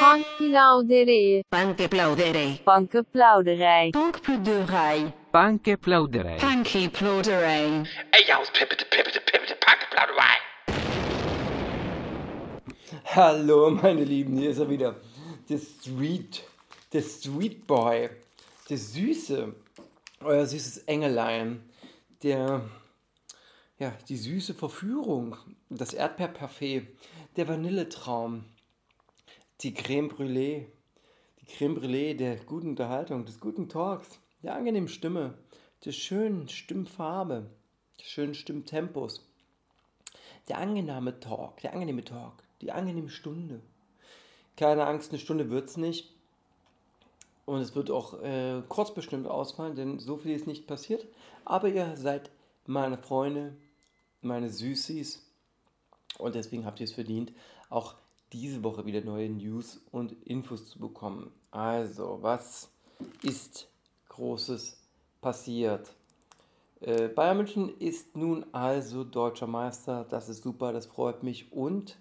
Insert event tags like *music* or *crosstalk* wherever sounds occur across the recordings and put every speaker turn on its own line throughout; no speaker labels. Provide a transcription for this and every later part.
Bankplauderij.
Bankplauderij.
Bankenplauderij.
Bankplauderij.
Bankplauderij.
Bankplauderij.
Ey, aus Pippete, Pippete, Pippete, Bankplauderei.
Hallo, meine Lieben, hier ist er wieder. Der Street, der Street Boy, der Süße, euer süßes Engelein, der, ja, die süße Verführung, das Erdbeerparfait, der Vanilletraum, die Creme Brûlée, die Creme Brûlée der guten Unterhaltung, des guten Talks, der angenehmen Stimme, der schönen Stimmfarbe, des schönen Stimmtempos, der angenehme Talk, der angenehme Talk, die angenehme Stunde. Keine Angst, eine Stunde wird es nicht. Und es wird auch äh, kurz bestimmt ausfallen, denn so viel ist nicht passiert. Aber ihr seid meine Freunde, meine Süßis. Und deswegen habt ihr es verdient, auch diese Woche wieder neue News und Infos zu bekommen. Also, was ist Großes passiert? Äh, Bayern München ist nun also deutscher Meister. Das ist super, das freut mich. Und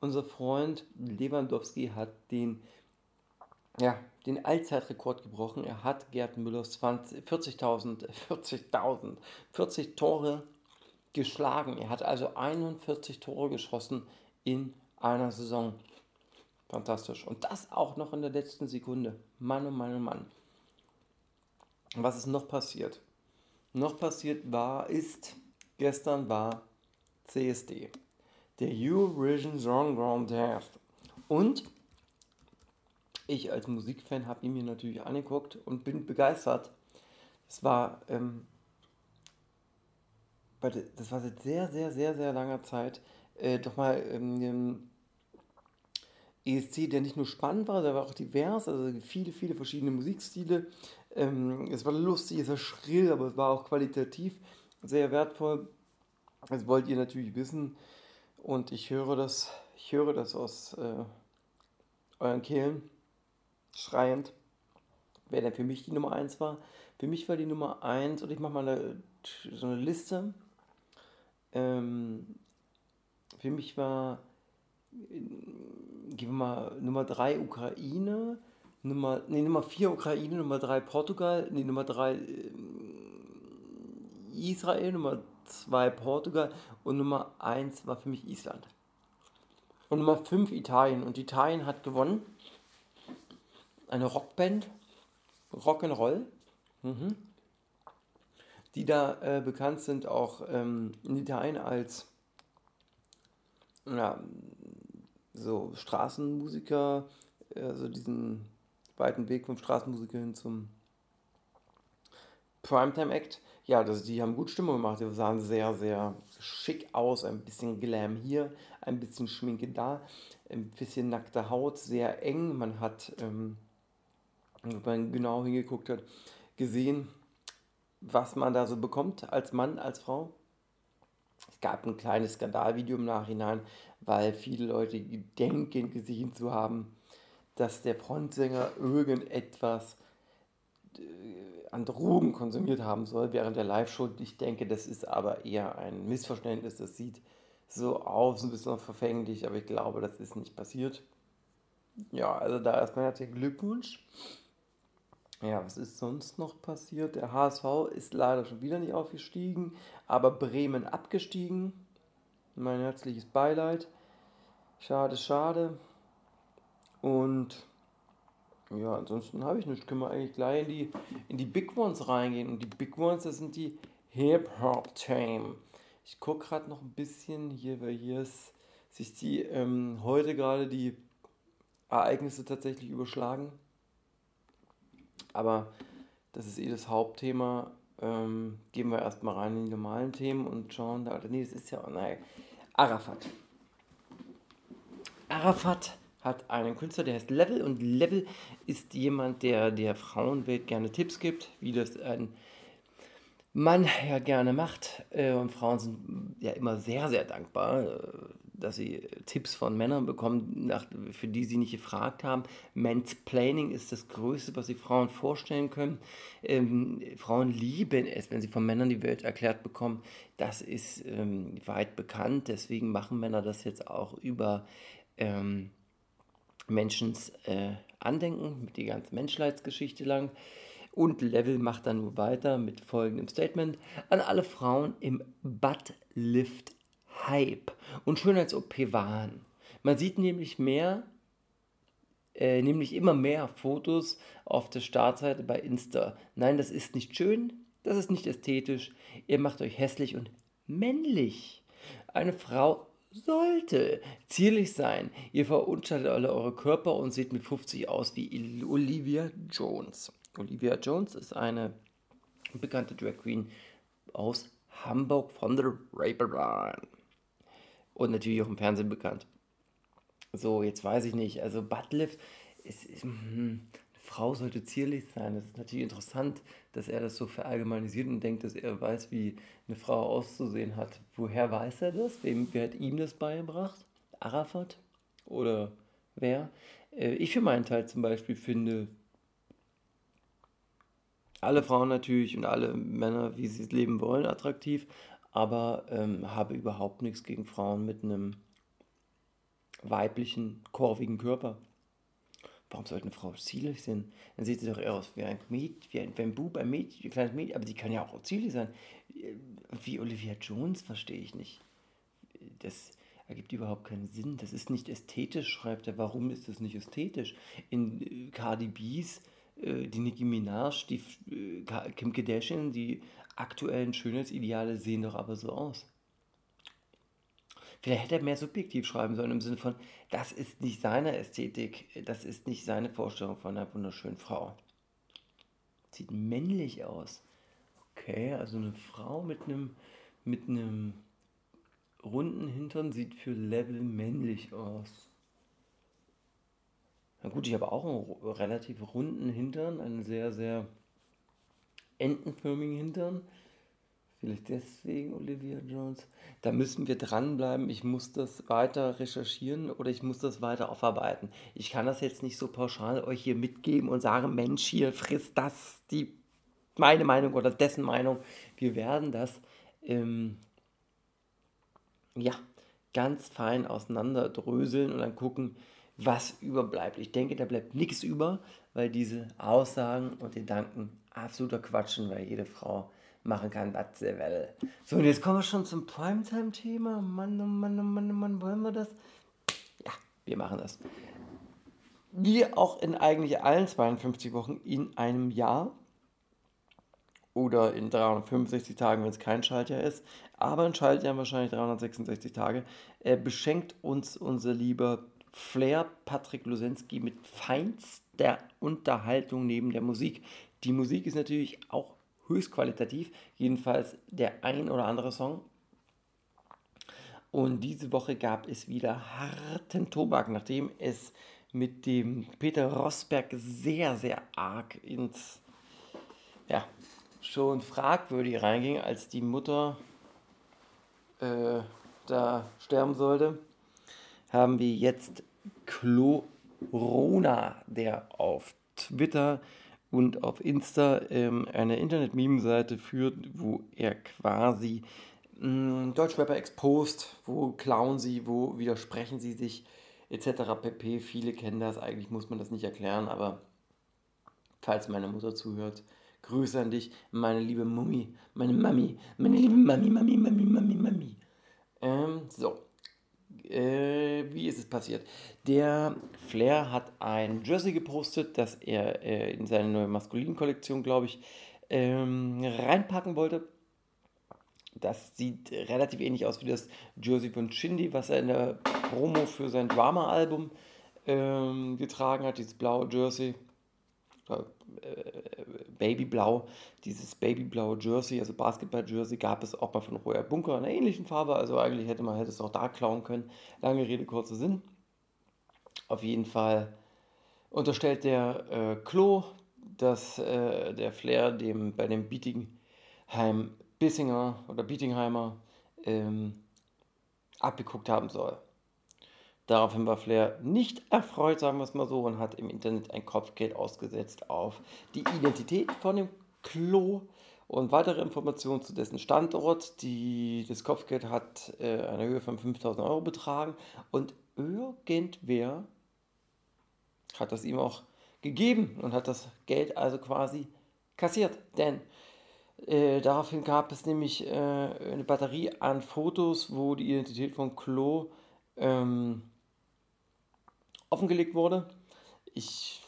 unser Freund Lewandowski hat den, ja, den Allzeitrekord gebrochen. Er hat Gerd Müllers 40.000, 40.000, 40 Tore geschlagen. Er hat also 41 Tore geschossen in einer Saison. Fantastisch. Und das auch noch in der letzten Sekunde. Mann, oh Mann, oh Mann. Was ist noch passiert? Noch passiert war, ist, gestern war CSD der Eurovision Song Contest. Und ich als Musikfan habe ihn mir natürlich angeguckt und bin begeistert. Es war, ähm, das war seit sehr, sehr, sehr, sehr langer Zeit äh, doch mal ähm, ESC, der nicht nur spannend war, der war auch divers, also viele, viele verschiedene Musikstile. Ähm, es war lustig, es war schrill, aber es war auch qualitativ sehr wertvoll. Das wollt ihr natürlich wissen. Und ich höre das, ich höre das aus äh, euren Kehlen, schreiend, wer denn für mich die Nummer 1 war. Für mich war die Nummer 1, und ich mache mal eine, so eine Liste. Ähm, für mich war, gehen wir mal, Nummer 3 Ukraine, Nummer, nee, Nummer 4 Ukraine, Nummer 3 Portugal, nee, Nummer 3 äh, Israel, Nummer 2 Portugal und Nummer 1 war für mich Island. Und Nummer 5 Italien. Und Italien hat gewonnen. Eine Rockband, Rock'n'Roll, mhm. die da äh, bekannt sind auch ähm, in Italien als ja, so Straßenmusiker, also diesen weiten Weg vom Straßenmusiker hin zum Primetime Act. Ja, das, die haben gut Stimmung gemacht. Die sahen sehr, sehr schick aus. Ein bisschen Glam hier, ein bisschen Schminke da, ein bisschen nackte Haut, sehr eng. Man hat, ähm, wenn man genau hingeguckt hat, gesehen, was man da so bekommt als Mann, als Frau. Es gab ein kleines Skandalvideo im Nachhinein, weil viele Leute denken, gesehen zu haben, dass der Frontsänger irgendetwas an Drogen konsumiert haben soll während der Live-Show. Ich denke, das ist aber eher ein Missverständnis. Das sieht so aus, ein bisschen verfänglich, aber ich glaube, das ist nicht passiert. Ja, also da erstmal herzlichen Glückwunsch. Ja, was ist sonst noch passiert? Der HSV ist leider schon wieder nicht aufgestiegen, aber Bremen abgestiegen. Mein herzliches Beileid. Schade, schade. Und ja, ansonsten habe ich nichts. Können wir eigentlich gleich in die, in die Big Ones reingehen. Und die Big Ones, das sind die Hip-Hop-Themen. Ich gucke gerade noch ein bisschen hier, weil hier ist, sich die ähm, heute gerade die Ereignisse tatsächlich überschlagen. Aber das ist eh das Hauptthema. Ähm, gehen wir erstmal rein in die normalen Themen und schauen da. Nee, das ist ja. Nein. Arafat. Arafat hat einen Künstler, der heißt Level und Level ist jemand, der der Frauenwelt gerne Tipps gibt, wie das ein Mann ja gerne macht. Äh, und Frauen sind ja immer sehr, sehr dankbar, äh, dass sie Tipps von Männern bekommen, für die sie nicht gefragt haben. Mansplaining ist das Größte, was sich Frauen vorstellen können. Ähm, Frauen lieben es, wenn sie von Männern die Welt erklärt bekommen. Das ist ähm, weit bekannt. Deswegen machen Männer das jetzt auch über ähm, Menschens äh, Andenken, die ganze Menschheitsgeschichte lang. Und Level macht dann nur weiter mit folgendem Statement an alle Frauen im Buttlift Hype und Schönheits-OP Wahn. Man sieht nämlich mehr, äh, nämlich immer mehr Fotos auf der Startseite bei Insta. Nein, das ist nicht schön, das ist nicht ästhetisch. Ihr macht euch hässlich und männlich. Eine Frau sollte zierlich sein. Ihr verunstaltet alle eure Körper und seht mit 50 aus wie Olivia Jones. Olivia Jones ist eine bekannte Drag Queen aus Hamburg von der Reeperbahn. Und natürlich auch im Fernsehen bekannt. So, jetzt weiß ich nicht. Also Buttlift ist, ist eine Frau sollte zierlich sein. Das ist natürlich interessant, dass er das so verallgemeinisiert und denkt, dass er weiß, wie eine Frau auszusehen hat. Woher weiß er das? Wem, wer hat ihm das beigebracht? Arafat? Oder wer? Äh, ich für meinen Teil zum Beispiel finde, alle Frauen natürlich und alle Männer, wie sie es leben wollen, attraktiv, aber ähm, habe überhaupt nichts gegen Frauen mit einem weiblichen, kurvigen Körper. Warum sollte eine Frau zielig sein? Dann sieht sie doch eher aus wie ein Mädchen, wie ein, wie ein Bub, ein Mädchen, ein kleines Mädchen, aber sie kann ja auch zielig sein. Wie Olivia Jones verstehe ich nicht. Das ergibt überhaupt keinen Sinn. Das ist nicht ästhetisch, schreibt er. Warum ist das nicht ästhetisch? In äh, Cardi B's, die Nicki Minaj, die äh, Kim Kardashian, die aktuellen Schönheitsideale sehen doch aber so aus. Vielleicht hätte er mehr subjektiv schreiben sollen im Sinne von, das ist nicht seine Ästhetik, das ist nicht seine Vorstellung von einer wunderschönen Frau. Sieht männlich aus. Okay, also eine Frau mit einem mit einem runden Hintern sieht für Level männlich aus. Na gut, ich habe auch einen relativ runden Hintern, einen sehr, sehr entenförmigen Hintern. Vielleicht deswegen Olivia Jones. Da müssen wir dranbleiben. Ich muss das weiter recherchieren oder ich muss das weiter aufarbeiten. Ich kann das jetzt nicht so pauschal euch hier mitgeben und sagen, Mensch, hier frisst das die meine Meinung oder dessen Meinung. Wir werden das ähm, ja ganz fein auseinanderdröseln und dann gucken, was überbleibt. Ich denke, da bleibt nichts über, weil diese Aussagen und Gedanken absoluter Quatschen, weil jede Frau machen kann, was sie will. So, und jetzt kommen wir schon zum Primetime-Thema. Mann, oh Mann, oh Mann, oh Mann, wollen wir das? Ja, wir machen das. Wie auch in eigentlich allen 52 Wochen in einem Jahr oder in 365 Tagen, wenn es kein Schaltjahr ist, aber ein Schaltjahr wahrscheinlich 366 Tage, äh, beschenkt uns unser lieber Flair Patrick Losensky mit feinster Unterhaltung neben der Musik. Die Musik ist natürlich auch höchst qualitativ, jedenfalls der ein oder andere Song. Und diese Woche gab es wieder harten Tobak, nachdem es mit dem Peter Rosberg sehr, sehr arg ins, ja, schon fragwürdig reinging, als die Mutter äh, da sterben sollte, haben wir jetzt Chlorona, der auf Twitter und auf Insta ähm, eine Internet-Meme-Seite führt, wo er quasi mh, Deutschrapper exposed, wo klauen sie, wo widersprechen sie sich, etc. pp. Viele kennen das, eigentlich muss man das nicht erklären, aber falls meine Mutter zuhört, Grüße an dich, meine liebe Mummi, meine Mami, meine liebe Mami, Mami, Mami, Mami, Mami. Ähm, so, äh, wie ist es passiert? Der Flair hat ein Jersey gepostet, das er äh, in seine neue Maskulin-Kollektion, glaube ich, ähm, reinpacken wollte. Das sieht relativ ähnlich aus wie das Jersey von Shindy, was er in der Promo für sein Drama-Album ähm, getragen hat, dieses blaue Jersey. Äh, Babyblau, dieses babyblaue Jersey, also Basketball-Jersey, gab es auch mal von Royer Bunker in einer ähnlichen Farbe. Also eigentlich hätte man hätte es auch da klauen können. Lange Rede, kurzer Sinn. Auf jeden Fall unterstellt der äh, Klo, dass äh, der Flair dem, bei dem Bietingheim Bissinger oder Bietingheimer ähm, abgeguckt haben soll. Daraufhin war Flair nicht erfreut, sagen wir es mal so, und hat im Internet ein Kopfgeld ausgesetzt auf die Identität von dem Klo und weitere Informationen zu dessen Standort. Die, das Kopfgeld hat äh, eine Höhe von 5000 Euro betragen und irgendwer hat das ihm auch gegeben und hat das Geld also quasi kassiert. Denn äh, daraufhin gab es nämlich äh, eine Batterie an Fotos, wo die Identität von Klo ähm, offengelegt wurde. Ich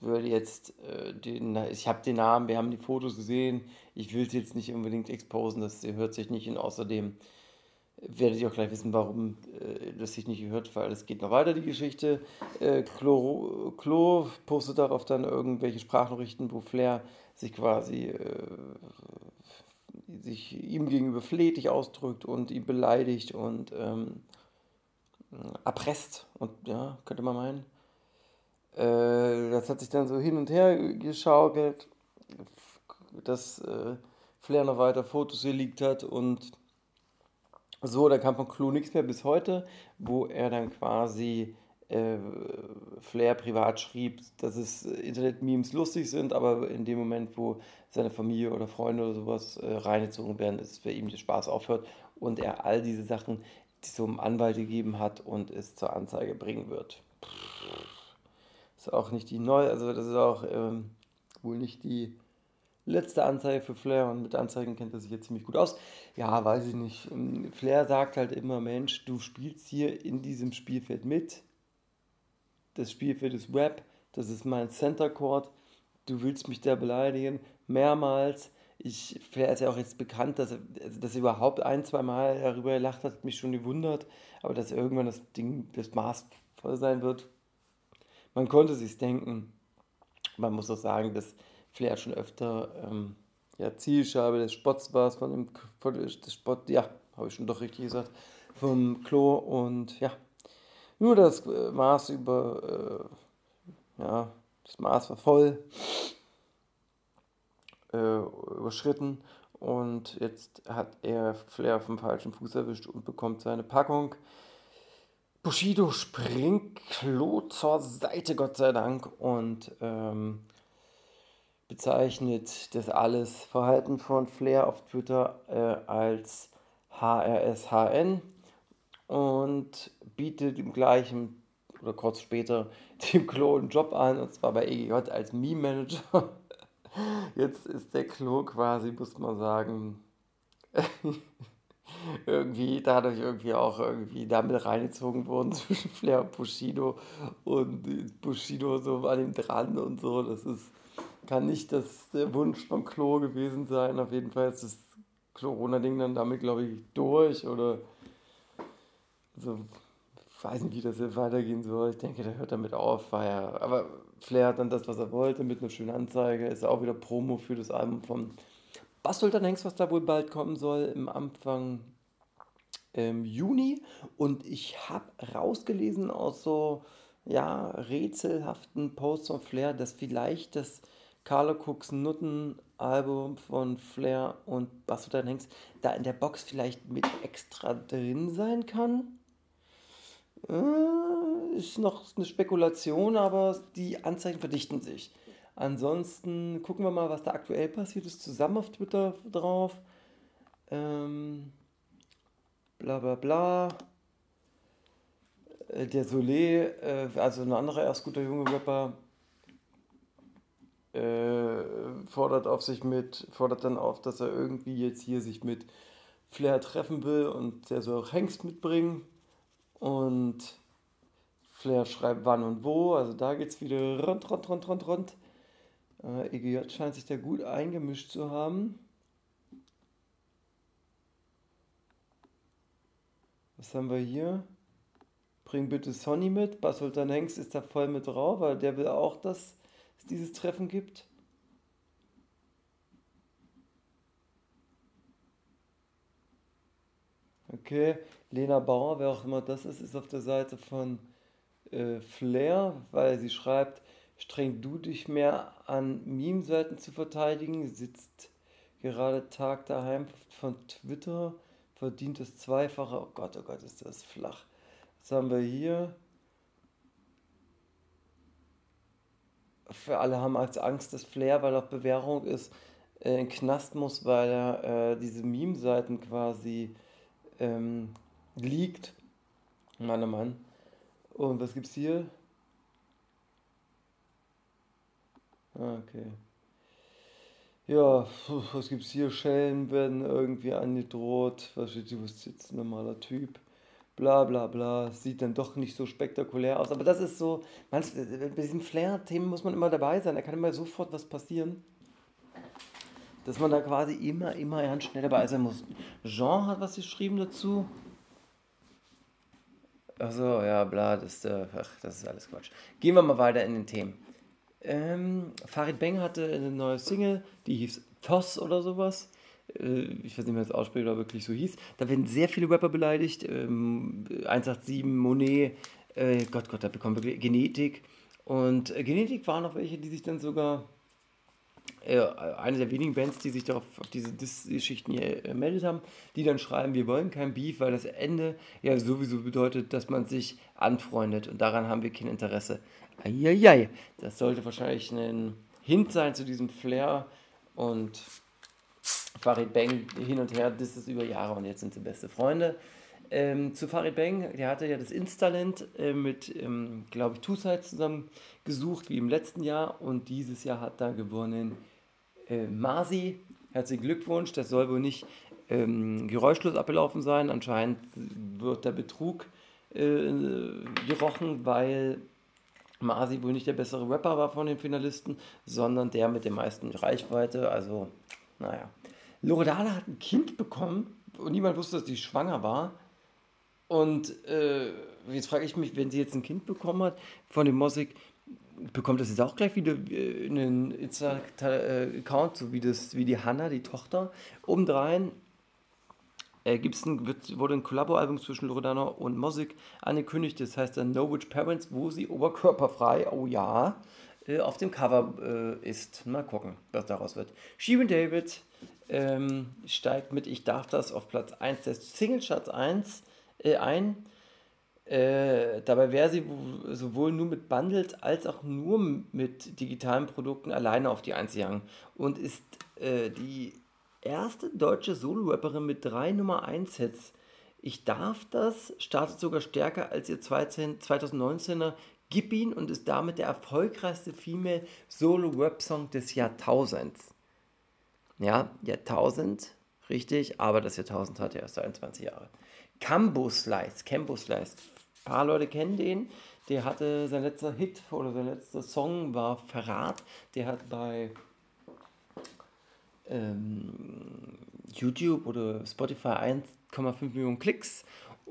würde jetzt äh, den, ich habe den Namen, wir haben die Fotos gesehen. Ich will es jetzt nicht unbedingt exposen, das hört sich nicht und außerdem werdet ihr auch gleich wissen, warum äh, das sich nicht gehört, weil es geht noch weiter, die Geschichte. Äh, Klo, Klo postet darauf dann irgendwelche Sprachnachrichten, wo Flair sich quasi äh, sich ihm gegenüber flehtig ausdrückt und ihn beleidigt und ähm, erpresst und ja, könnte man meinen. Äh, das hat sich dann so hin und her geschaukelt, dass äh, Flair noch weiter Fotos geleakt hat und so, da kam von Clou nichts mehr bis heute, wo er dann quasi äh, Flair privat schrieb, dass es Internet-Memes lustig sind, aber in dem Moment, wo seine Familie oder Freunde oder sowas äh, reingezogen werden, ist für ihn der Spaß aufhört und er all diese Sachen zum Anwalt gegeben hat und es zur Anzeige bringen wird. Ist auch nicht die neue, also das ist auch ähm, wohl nicht die letzte Anzeige für Flair und mit Anzeigen kennt er sich jetzt ziemlich gut aus. Ja, weiß ich nicht. Ähm, Flair sagt halt immer, Mensch, du spielst hier in diesem Spielfeld mit. Das Spielfeld ist Web, das ist mein Center Court. Du willst mich da beleidigen, mehrmals. Ich, Flair ist ja auch jetzt bekannt, dass also dass er überhaupt ein, zwei Mal darüber gelacht hat, hat mich schon gewundert. Aber dass irgendwann das Ding, das Maß voll sein wird, man konnte sich's denken. Man muss auch sagen, dass Flair schon öfter ähm, ja, Zielscheibe des Spots war, von dem von des Spot, ja, habe ich schon doch richtig gesagt, vom Klo und ja, nur das äh, Maß über, äh, ja, das Maß war voll äh, überschritten und jetzt hat er Flair vom falschen Fuß erwischt und bekommt seine Packung. Bushido springt Klo zur Seite, Gott sei Dank, und ähm, bezeichnet das alles Verhalten von Flair auf Twitter äh, als HRSHN und bietet im gleichen oder kurz später *laughs* dem Klo einen Job an und zwar bei EGJ als Meme-Manager. Jetzt ist der Klo quasi, muss man sagen, *laughs* irgendwie dadurch irgendwie auch irgendwie damit reingezogen worden *laughs* zwischen Flair und Bushido und Bushido so an ihm dran und so. Das ist kann nicht das der Wunsch vom Klo gewesen sein. Auf jeden Fall ist das Corona-Ding dann damit, glaube ich, durch oder also, ich weiß nicht, wie das jetzt weitergehen soll. Ich denke, der hört damit auf, war ja, aber Flair hat dann das, was er wollte, mit einer schönen Anzeige. Ist auch wieder Promo für das Album von Bastelt Hengst, was da wohl bald kommen soll, im Anfang ähm, Juni. Und ich habe rausgelesen aus so ja, rätselhaften Posts von Flair, dass vielleicht das Carlo Cooks Nutten-Album von Flair und Bastard Hengst da in der Box vielleicht mit extra drin sein kann. Äh, ist noch eine Spekulation, aber die Anzeigen verdichten sich. Ansonsten gucken wir mal, was da aktuell passiert ist, zusammen auf Twitter drauf. Ähm, bla bla bla. Äh, der Solé, äh, also ein anderer erst guter junge Rapper, äh, fordert auf sich mit, fordert dann auf, dass er irgendwie jetzt hier sich mit Flair treffen will und der soll auch Hengst mitbringen. Und Flair schreibt wann und wo, also da geht es wieder rund, rund, rund, rund, rund. Äh, EGJ scheint sich da gut eingemischt zu haben. Was haben wir hier? Bring bitte Sonny mit. Basultan Hengst ist da voll mit drauf, weil der will auch, dass es dieses Treffen gibt. Okay, Lena Bauer, wer auch immer das ist, ist auf der Seite von äh, Flair, weil sie schreibt, streng du dich mehr an Meme-Seiten zu verteidigen, sitzt gerade Tag daheim von Twitter, verdient das Zweifache. Oh Gott, oh Gott, ist das flach. Was haben wir hier? Für alle haben als Angst das Flair, weil auf Bewährung ist, äh, in den Knast muss, weil er äh, diese Meme-Seiten quasi ähm, liegt. Meiner Mann. Und was gibt's hier? Ah, okay. Ja, was gibt's hier? Schellen werden irgendwie angedroht. Was steht hier? Was jetzt ein normaler Typ? Bla bla bla. Sieht dann doch nicht so spektakulär aus. Aber das ist so, manch, bei diesen Flair-Themen muss man immer dabei sein. Da kann immer sofort was passieren. Dass man da quasi immer, immer ganz schnell dabei sein muss. Jean hat was geschrieben dazu. Achso, ja, bla, das, ist, äh, ach, das ist alles Quatsch. Gehen wir mal weiter in den Themen. Ähm, Farid Bang hatte eine neue Single, die hieß Toss oder sowas. Äh, ich weiß nicht mehr, das ausspricht oder wirklich so hieß. Da werden sehr viele Rapper beleidigt. Ähm, 187, Monet, äh, Gott, Gott, da bekommen wir Genetik. Und äh, Genetik waren noch welche, die sich dann sogar eine der wenigen Bands, die sich darauf auf diese Diss-Geschichten hier äh, meldet haben, die dann schreiben, wir wollen kein Beef, weil das Ende ja sowieso bedeutet, dass man sich anfreundet und daran haben wir kein Interesse. Eieiei, das sollte wahrscheinlich ein Hint sein zu diesem Flair und Farid Bang hin und her, das ist über Jahre und jetzt sind sie beste Freunde. Ähm, zu Farid Bang, der hatte ja das Instalent äh, mit, ähm, glaube ich, Two Sides zusammen gesucht, wie im letzten Jahr. Und dieses Jahr hat da gewonnen äh, Masi. Herzlichen Glückwunsch. Das soll wohl nicht ähm, geräuschlos abgelaufen sein. Anscheinend wird der Betrug äh, gerochen, weil Masi wohl nicht der bessere Rapper war von den Finalisten, sondern der mit der meisten Reichweite. Also, naja. Loredana hat ein Kind bekommen und niemand wusste, dass sie schwanger war. Und äh, jetzt frage ich mich, wenn sie jetzt ein Kind bekommen hat von dem Mosik, bekommt das jetzt auch gleich wieder äh, einen Insta-Account, so wie, das, wie die Hanna, die Tochter. Obendrein äh, gibt's ein, wird, wurde ein Kollabo-Album zwischen Loredana und Mosik angekündigt, das heißt dann No Witch Parents, wo sie oberkörperfrei, oh ja, äh, auf dem Cover äh, ist. Mal gucken, was daraus wird. Shirin David ähm, steigt mit Ich darf das auf Platz 1 des Singlecharts 1 äh, ein. Äh, dabei wäre sie sowohl nur mit Bundles als auch nur mit digitalen Produkten alleine auf die 1 gegangen und ist äh, die erste deutsche Solo-Rapperin mit drei Nummer 1 Hits. Ich darf das, startet sogar stärker als ihr 2019er Gib ihn und ist damit der erfolgreichste Female Solo-Rap-Song des Jahrtausends. Ja, Jahrtausend, richtig, aber das Jahrtausend hat ja erst 21 Jahre. Cambo Slice. Ein paar Leute kennen den. Der hatte sein letzter Hit oder sein letzter Song war Verrat. Der hat bei ähm, YouTube oder Spotify 1,5 Millionen Klicks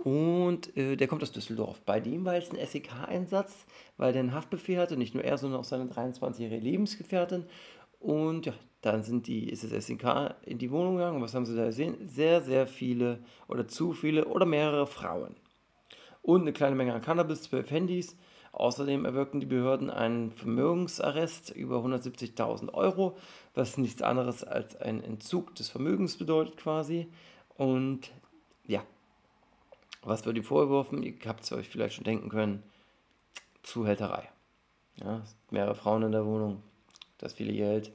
und äh, der kommt aus Düsseldorf. Bei dem war jetzt ein SEK-Einsatz, weil der einen Haftbefehl hatte, nicht nur er, sondern auch seine 23-jährige Lebensgefährtin. Und ja, dann sind die, ist das SEK in die Wohnung gegangen. Was haben sie da gesehen? Sehr, sehr viele oder zu viele oder mehrere Frauen. Und eine kleine Menge an Cannabis, 12 Handys. Außerdem erwirkten die Behörden einen Vermögensarrest über 170.000 Euro, was nichts anderes als ein Entzug des Vermögens bedeutet quasi. Und ja, was wird ihm vorgeworfen? Ihr habt es euch vielleicht schon denken können. Zuhälterei. Ja, mehrere Frauen in der Wohnung, das viele Geld.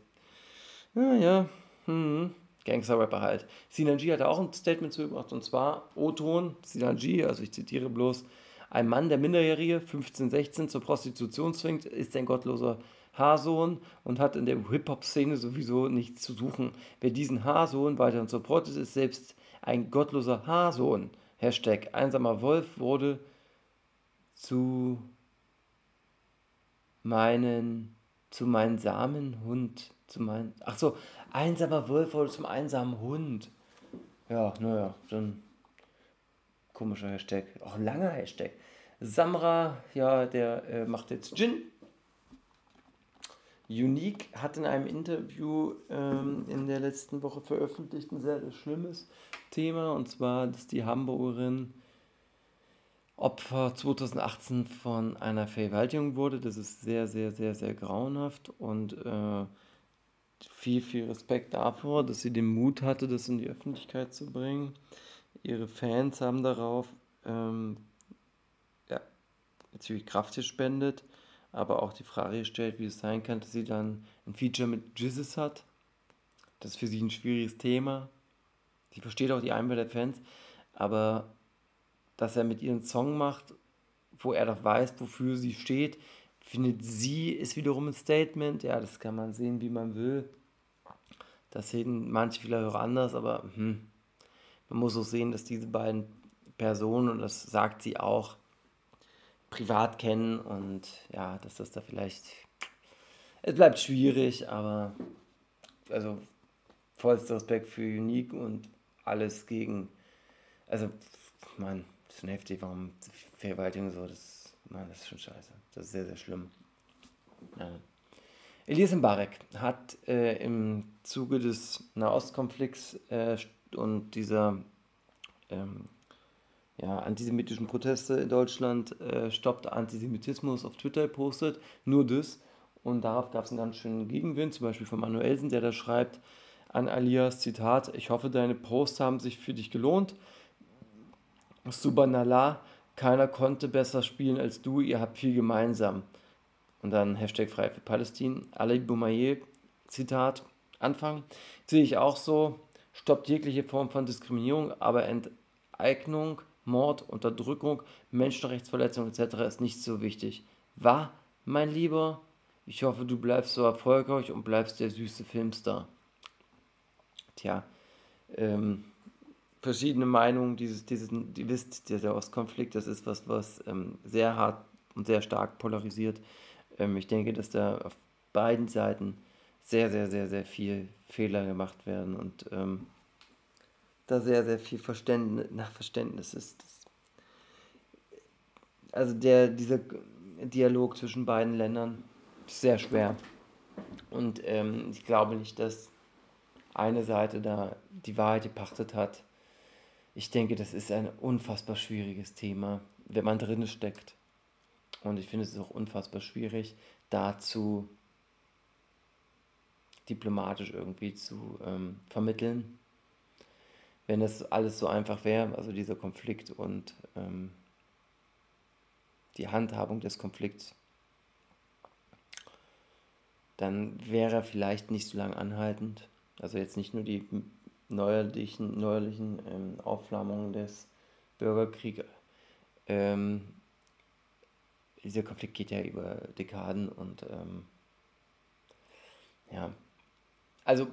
Ja, ja, hm, Gangster-Rapper halt. Sinanji hat auch ein Statement zugebracht und zwar O-Ton, Sinanji, also ich zitiere bloß, ein Mann, der Minderjährige, 15, 16, zur Prostitution zwingt, ist ein gottloser Haarsohn und hat in der Hip-Hop-Szene sowieso nichts zu suchen. Wer diesen Haarsohn weiterhin supportet, ist selbst ein gottloser Haarsohn. Hashtag einsamer Wolf wurde zu meinen, zu meinem Samenhund, zu meinen, ach so, einsamer Wolf wurde zum einsamen Hund. Ja, naja, dann komischer Hashtag, auch ein langer Hashtag. Samra, ja, der äh, macht jetzt Gin. Unique hat in einem Interview ähm, in der letzten Woche veröffentlicht ein sehr, sehr schlimmes Thema und zwar, dass die Hamburgerin Opfer 2018 von einer Vergewaltigung wurde. Das ist sehr, sehr, sehr, sehr grauenhaft und äh, viel, viel Respekt davor, dass sie den Mut hatte, das in die Öffentlichkeit zu bringen. Ihre Fans haben darauf ähm, ja, natürlich Kraft gespendet, aber auch die Frage gestellt, wie es sein kann, dass sie dann ein Feature mit Jizzes hat. Das ist für sie ein schwieriges Thema. Sie versteht auch die Einwände der Fans, aber dass er mit ihren Song macht, wo er doch weiß, wofür sie steht, findet sie, ist wiederum ein Statement. Ja, das kann man sehen, wie man will. Das sehen manche vielleicht auch anders, aber hm, man muss auch sehen, dass diese beiden Personen, und das sagt sie auch, privat kennen und ja, dass das da vielleicht. Es bleibt schwierig, aber also vollster Respekt für Unique und alles gegen. Also, man, das ist heftig, warum Verwaltung so, das, man, das ist schon scheiße. Das ist sehr, sehr schlimm. Ja. Elias Mbarek hat äh, im Zuge des Nahostkonflikts äh, und dieser ähm, ja, antisemitischen Proteste in Deutschland äh, stoppt Antisemitismus auf Twitter gepostet. Nur das. Und darauf gab es einen ganz schönen Gegenwind, zum Beispiel von Manuelsen, der da schreibt an Alias, Zitat, ich hoffe, deine Posts haben sich für dich gelohnt. Subhanallah, keiner konnte besser spielen als du, ihr habt viel gemeinsam. Und dann Hashtag frei für Palästin. Ali Boumaier, Zitat, Anfang. Sehe ich auch so, stoppt jegliche Form von Diskriminierung, aber Enteignung, Mord, Unterdrückung, Menschenrechtsverletzung etc. ist nicht so wichtig. War, mein Lieber, ich hoffe, du bleibst so erfolgreich und bleibst der süße Filmstar. Tja, ähm, verschiedene Meinungen, dieses, dieses, ihr wisst, dieser Ostkonflikt, das ist was, was ähm, sehr hart und sehr stark polarisiert. Ähm, ich denke, dass da auf beiden Seiten sehr, sehr, sehr, sehr viel Fehler gemacht werden und ähm, da sehr, sehr viel Verständnis, nach Verständnis ist. Das, also der, dieser Dialog zwischen beiden Ländern ist sehr schwer. Und ähm, ich glaube nicht, dass eine Seite da die Wahrheit gepachtet hat. Ich denke, das ist ein unfassbar schwieriges Thema, wenn man drin steckt. Und ich finde es auch unfassbar schwierig, dazu diplomatisch irgendwie zu ähm, vermitteln. Wenn das alles so einfach wäre, also dieser Konflikt und ähm, die Handhabung des Konflikts, dann wäre er vielleicht nicht so lang anhaltend. Also jetzt nicht nur die neuerlichen, neuerlichen ähm, Aufflammungen des Bürgerkriegs. Ähm, dieser Konflikt geht ja über Dekaden und ähm, ja, also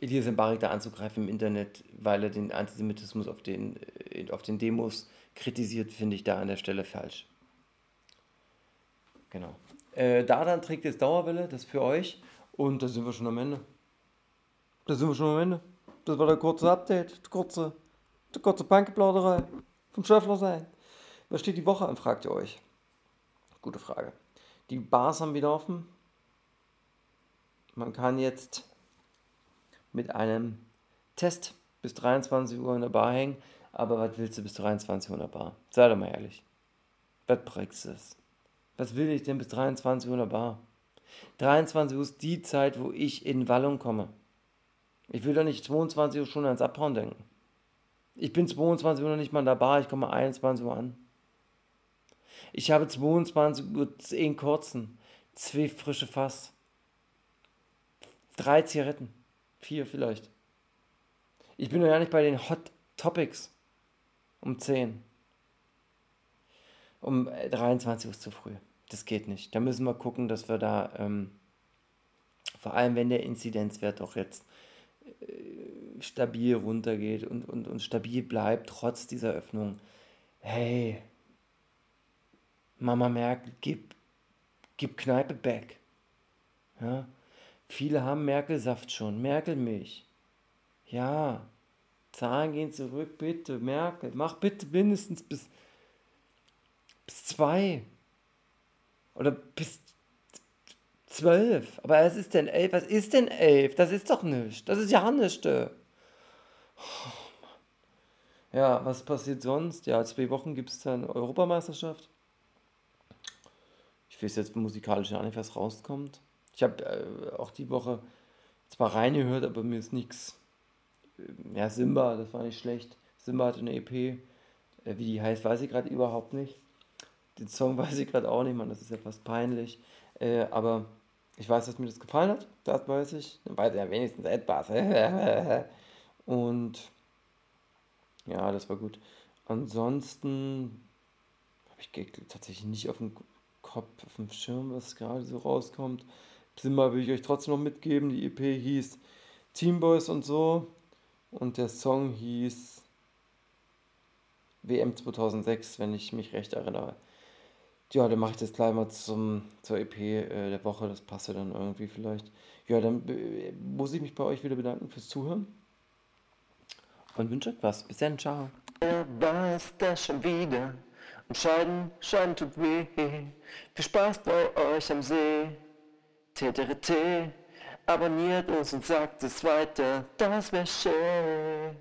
Elias Mbarek da anzugreifen im Internet, weil er den Antisemitismus auf den, äh, auf den Demos kritisiert, finde ich da an der Stelle falsch. Genau. Äh, Dardan trägt jetzt Dauerwelle, das für euch. Und da sind wir schon am Ende. Da sind wir schon am Ende. Das war der kurze Update, die kurze, die kurze Punkplauderei vom Schöffler sein. Was steht die Woche an, fragt ihr euch. Gute Frage. Die Bars haben wieder offen. Man kann jetzt mit einem Test bis 23 Uhr in der Bar hängen. Aber was willst du bis 23 Uhr in der Bar? Sei doch mal ehrlich. Was bringst du Was will ich denn bis 23 Uhr in der Bar? 23 Uhr ist die Zeit, wo ich in Wallung komme. Ich will doch nicht 22 Uhr schon ans Abhauen denken. Ich bin 22 Uhr noch nicht mal Bar, ich komme 21 Uhr an. Ich habe 22 Uhr 10 kurzen, zwei frische Fass, drei Zigaretten, vier vielleicht. Ich bin noch gar nicht bei den Hot Topics um 10. Um 23 Uhr ist zu früh. Das geht nicht. Da müssen wir gucken, dass wir da, ähm, vor allem wenn der Inzidenzwert doch jetzt äh, stabil runtergeht und, und, und stabil bleibt, trotz dieser Öffnung. Hey, Mama Merkel, gib, gib Kneipe back. Ja? Viele haben Merkel-Saft schon, Merkel-Milch. Ja, Zahlen gehen zurück, bitte, Merkel, mach bitte mindestens bis, bis zwei. Oder bis zwölf. Aber es ist denn elf? Was ist denn elf? Das ist doch nichts. Das ist ja nichts. Oh, ja, was passiert sonst? Ja, zwei Wochen gibt es dann Europameisterschaft. Ich weiß jetzt musikalisch gar nicht, was rauskommt. Ich habe äh, auch die Woche zwar reingehört, aber mir ist nichts. Äh, ja, Simba, das war nicht schlecht. Simba hatte eine EP. Äh, wie die heißt, weiß ich gerade überhaupt nicht. Den Song *laughs* weiß ich gerade auch nicht, man, das ist ja fast peinlich. Äh, aber ich weiß, dass mir das gefallen hat, das weiß ich. Dann weiß ich ja wenigstens etwas. *laughs* Und ja, das war gut. Ansonsten habe ich tatsächlich nicht auf dem Kopf, auf dem Schirm, was gerade so rauskommt. Zimmer will ich euch trotzdem noch mitgeben. Die EP hieß Teamboys und so. Und der Song hieß WM 2006, wenn ich mich recht erinnere. Ja, dann mache ich das gleich mal zum, zur EP äh, der Woche. Das passt ja dann irgendwie vielleicht. Ja, dann äh, muss ich mich bei euch wieder bedanken fürs Zuhören. Und wünsche euch was. Bis dann, ciao.
War es das schon wieder? Und Scheiden, Scheiden tut weh. Viel Spaß bei euch am See. TTRT, abonniert uns und sagt es weiter. Das wär schön.